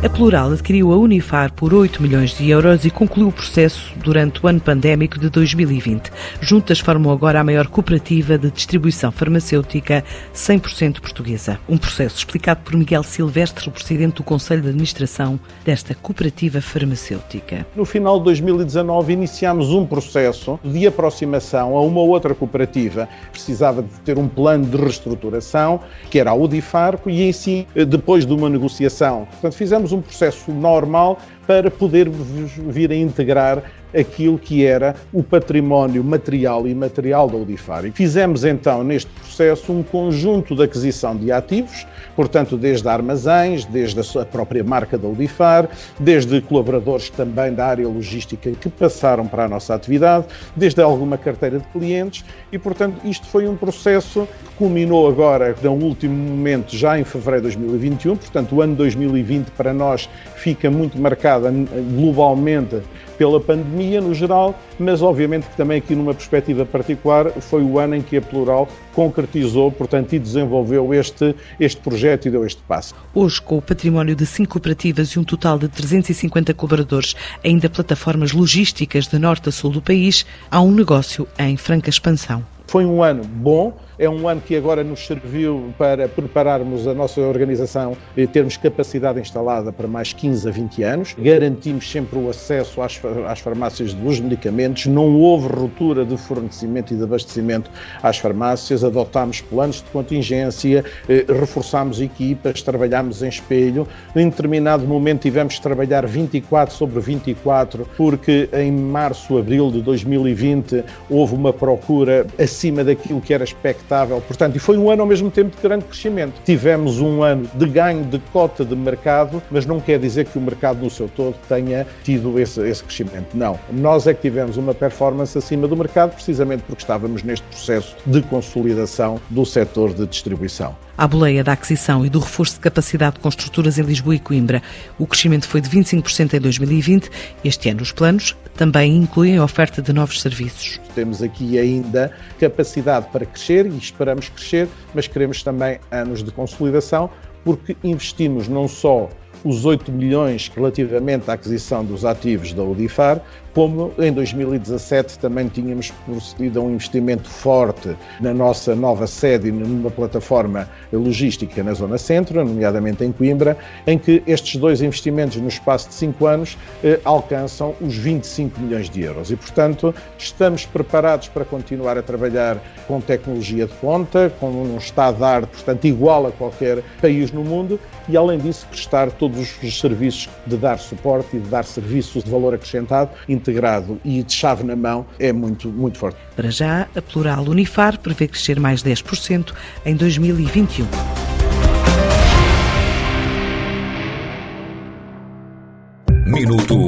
a Plural adquiriu a Unifar por 8 milhões de euros e concluiu o processo durante o ano pandémico de 2020. Juntas formam agora a maior cooperativa de distribuição farmacêutica 100% portuguesa. Um processo explicado por Miguel Silvestre, o presidente do Conselho de Administração desta cooperativa farmacêutica. No final de 2019 iniciámos um processo de aproximação a uma outra cooperativa. Precisava de ter um plano de reestruturação, que era a Udifarco, e em si, depois de uma negociação. Portanto, fizemos um processo normal para poder vir a integrar aquilo que era o património material e imaterial da Udifar. E fizemos então neste processo um conjunto de aquisição de ativos, portanto, desde armazéns, desde a própria marca da Udifar, desde colaboradores também da área logística que passaram para a nossa atividade, desde alguma carteira de clientes e, portanto, isto foi um processo que culminou agora, no último momento, já em fevereiro de 2021, portanto, o ano 2020 para nós fica muito marcado globalmente pela pandemia no geral, mas obviamente que também aqui numa perspectiva particular foi o ano em que a Plural concretizou, portanto, e desenvolveu este, este projeto e deu este passo. Hoje, com o património de cinco cooperativas e um total de 350 colaboradores, ainda plataformas logísticas de norte a sul do país, há um negócio em franca expansão. Foi um ano bom, é um ano que agora nos serviu para prepararmos a nossa organização e termos capacidade instalada para mais 15 a 20 anos. Garantimos sempre o acesso às, às farmácias dos medicamentos, não houve ruptura de fornecimento e de abastecimento às farmácias, adotámos planos de contingência, eh, reforçámos equipas, trabalhámos em espelho. Em determinado momento tivemos de trabalhar 24 sobre 24, porque em março, abril de 2020 houve uma procura acima daquilo que era expectável. Portanto, e foi um ano ao mesmo tempo de grande crescimento. Tivemos um ano de ganho de cota de mercado, mas não quer dizer que o mercado no seu todo tenha tido esse, esse crescimento. Não. Nós é que tivemos uma performance acima do mercado, precisamente porque estávamos neste processo de consolidação do setor de distribuição à boleia da aquisição e do reforço de capacidade de construtoras em Lisboa e Coimbra. O crescimento foi de 25% em 2020. Este ano, os planos também incluem a oferta de novos serviços. Temos aqui ainda capacidade para crescer e esperamos crescer, mas queremos também anos de consolidação, porque investimos não só os 8 milhões relativamente à aquisição dos ativos da Udifar, como em 2017 também tínhamos procedido a um investimento forte na nossa nova sede numa plataforma logística na Zona Centro, nomeadamente em Coimbra, em que estes dois investimentos no espaço de 5 anos eh, alcançam os 25 milhões de euros. E, portanto, estamos preparados para continuar a trabalhar com tecnologia de ponta, com um estado de arte, portanto, igual a qualquer país no mundo, e, além disso, prestar todos os serviços de dar suporte e de dar serviços de valor acrescentado integrado e de chave na mão é muito, muito forte. Para já, a Plural Unifar prevê crescer mais 10% em 2021. Minuto